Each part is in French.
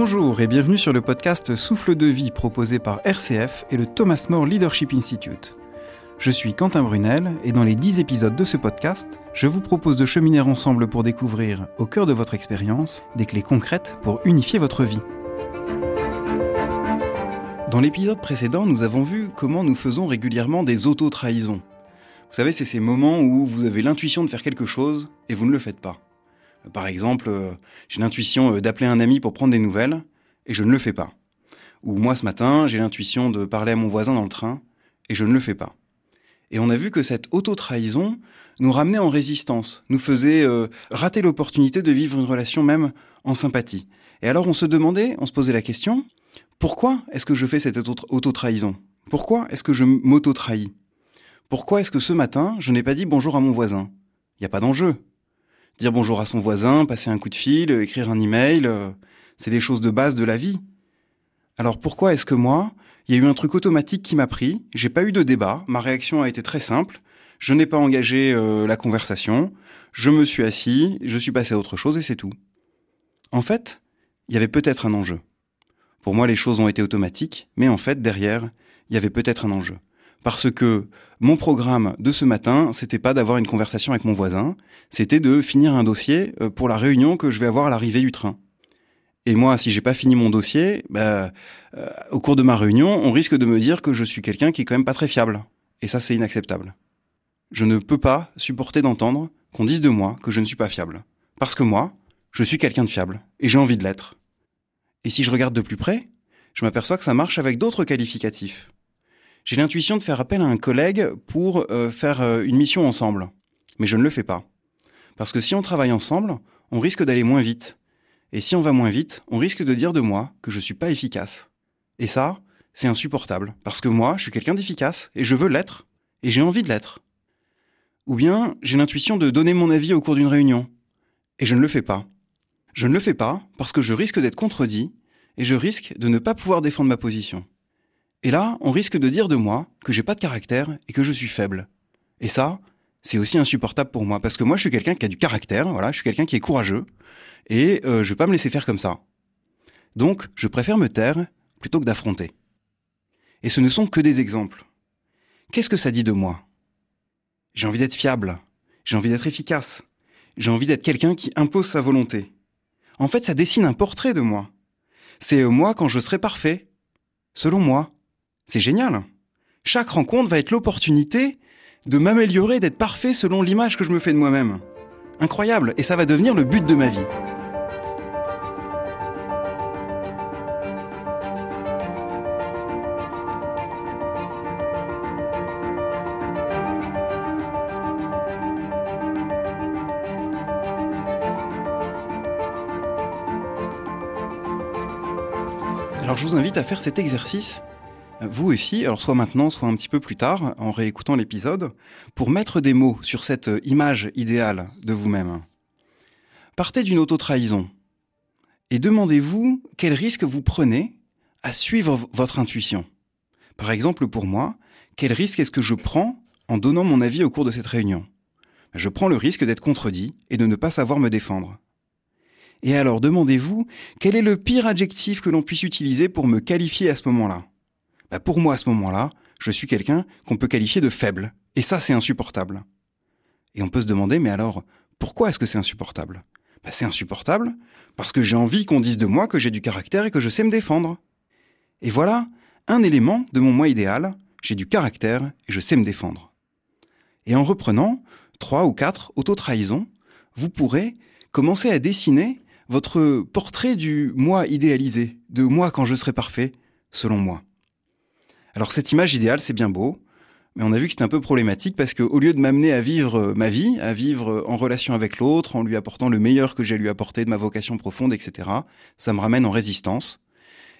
Bonjour et bienvenue sur le podcast Souffle de vie proposé par RCF et le Thomas More Leadership Institute. Je suis Quentin Brunel et dans les 10 épisodes de ce podcast, je vous propose de cheminer ensemble pour découvrir, au cœur de votre expérience, des clés concrètes pour unifier votre vie. Dans l'épisode précédent, nous avons vu comment nous faisons régulièrement des auto-trahisons. Vous savez, c'est ces moments où vous avez l'intuition de faire quelque chose et vous ne le faites pas. Par exemple, euh, j'ai l'intuition euh, d'appeler un ami pour prendre des nouvelles et je ne le fais pas. Ou moi ce matin, j'ai l'intuition de parler à mon voisin dans le train et je ne le fais pas. Et on a vu que cette auto-trahison nous ramenait en résistance, nous faisait euh, rater l'opportunité de vivre une relation même en sympathie. Et alors on se demandait, on se posait la question, pourquoi est-ce que je fais cette auto-trahison? Pourquoi est-ce que je m'auto-trahis? Pourquoi est-ce que ce matin, je n'ai pas dit bonjour à mon voisin? Il n'y a pas d'enjeu dire bonjour à son voisin, passer un coup de fil, écrire un email, euh, c'est des choses de base de la vie. Alors pourquoi est-ce que moi, il y a eu un truc automatique qui m'a pris, j'ai pas eu de débat, ma réaction a été très simple, je n'ai pas engagé euh, la conversation, je me suis assis, je suis passé à autre chose et c'est tout. En fait, il y avait peut-être un enjeu. Pour moi, les choses ont été automatiques, mais en fait, derrière, il y avait peut-être un enjeu parce que mon programme de ce matin, c'était pas d'avoir une conversation avec mon voisin, c'était de finir un dossier euh, pour la réunion que je vais avoir à l'arrivée du train. Et moi, si j'ai pas fini mon dossier, bah, euh, au cours de ma réunion, on risque de me dire que je suis quelqu'un qui est quand même pas très fiable. Et ça, c'est inacceptable. Je ne peux pas supporter d'entendre qu'on dise de moi que je ne suis pas fiable. Parce que moi, je suis quelqu'un de fiable. Et j'ai envie de l'être. Et si je regarde de plus près, je m'aperçois que ça marche avec d'autres qualificatifs j'ai l'intuition de faire appel à un collègue pour euh, faire euh, une mission ensemble. Mais je ne le fais pas. Parce que si on travaille ensemble, on risque d'aller moins vite. Et si on va moins vite, on risque de dire de moi que je suis pas efficace. Et ça, c'est insupportable. Parce que moi, je suis quelqu'un d'efficace, et je veux l'être, et j'ai envie de l'être. Ou bien, j'ai l'intuition de donner mon avis au cours d'une réunion. Et je ne le fais pas. Je ne le fais pas parce que je risque d'être contredit, et je risque de ne pas pouvoir défendre ma position. Et là, on risque de dire de moi que j'ai pas de caractère et que je suis faible. Et ça, c'est aussi insupportable pour moi parce que moi, je suis quelqu'un qui a du caractère. Voilà, je suis quelqu'un qui est courageux et euh, je vais pas me laisser faire comme ça. Donc, je préfère me taire plutôt que d'affronter. Et ce ne sont que des exemples. Qu'est-ce que ça dit de moi? J'ai envie d'être fiable. J'ai envie d'être efficace. J'ai envie d'être quelqu'un qui impose sa volonté. En fait, ça dessine un portrait de moi. C'est euh, moi quand je serai parfait, selon moi. C'est génial. Chaque rencontre va être l'opportunité de m'améliorer, d'être parfait selon l'image que je me fais de moi-même. Incroyable, et ça va devenir le but de ma vie. Alors je vous invite à faire cet exercice vous aussi, alors soit maintenant, soit un petit peu plus tard, en réécoutant l'épisode, pour mettre des mots sur cette image idéale de vous-même. Partez d'une auto-trahison et demandez-vous quel risque vous prenez à suivre votre intuition. Par exemple, pour moi, quel risque est-ce que je prends en donnant mon avis au cours de cette réunion? Je prends le risque d'être contredit et de ne pas savoir me défendre. Et alors demandez-vous quel est le pire adjectif que l'on puisse utiliser pour me qualifier à ce moment-là? Bah, pour moi à ce moment-là, je suis quelqu'un qu'on peut qualifier de faible. Et ça, c'est insupportable. Et on peut se demander, mais alors, pourquoi est-ce que c'est insupportable? Bah, C'est insupportable parce que j'ai envie qu'on dise de moi que j'ai du caractère et que je sais me défendre. Et voilà un élément de mon moi idéal, j'ai du caractère et je sais me défendre. Et en reprenant trois ou quatre auto-trahisons, vous pourrez commencer à dessiner votre portrait du moi idéalisé, de moi quand je serai parfait, selon moi. Alors cette image idéale, c'est bien beau, mais on a vu que c'était un peu problématique parce qu'au lieu de m'amener à vivre euh, ma vie, à vivre euh, en relation avec l'autre, en lui apportant le meilleur que j'ai lui apporter de ma vocation profonde, etc., ça me ramène en résistance.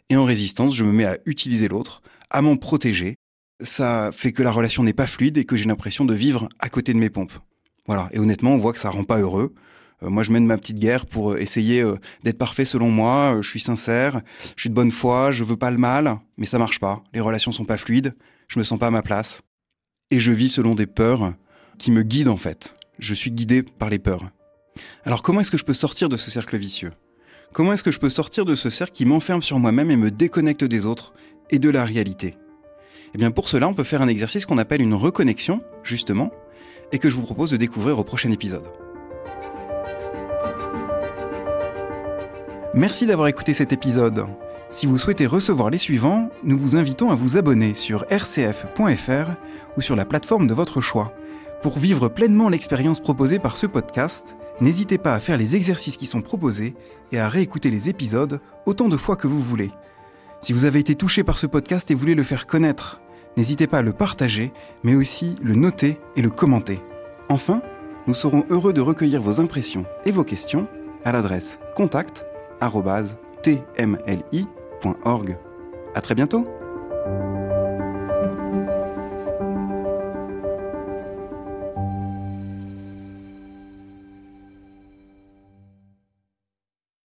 Et en résistance, je me mets à utiliser l'autre, à m'en protéger. Ça fait que la relation n'est pas fluide et que j'ai l'impression de vivre à côté de mes pompes. Voilà. Et honnêtement, on voit que ça rend pas heureux. Euh, moi, je mène ma petite guerre pour euh, essayer euh, d'être parfait selon moi. je suis sincère, je suis de bonne foi, je veux pas le mal, mais ça marche pas. Les relations sont pas fluides, je me sens pas à ma place. Et je vis selon des peurs qui me guident en fait. Je suis guidé par les peurs. Alors comment est-ce que je peux sortir de ce cercle vicieux? Comment est-ce que je peux sortir de ce cercle qui m'enferme sur moi-même et me déconnecte des autres et de la réalité? Eh bien pour cela, on peut faire un exercice qu'on appelle une reconnexion, justement, et que je vous propose de découvrir au prochain épisode. Merci d'avoir écouté cet épisode. Si vous souhaitez recevoir les suivants, nous vous invitons à vous abonner sur rcf.fr ou sur la plateforme de votre choix. Pour vivre pleinement l'expérience proposée par ce podcast, n'hésitez pas à faire les exercices qui sont proposés et à réécouter les épisodes autant de fois que vous voulez. Si vous avez été touché par ce podcast et voulez le faire connaître, n'hésitez pas à le partager, mais aussi le noter et le commenter. Enfin, nous serons heureux de recueillir vos impressions et vos questions à l'adresse contact tmli.org. À très bientôt!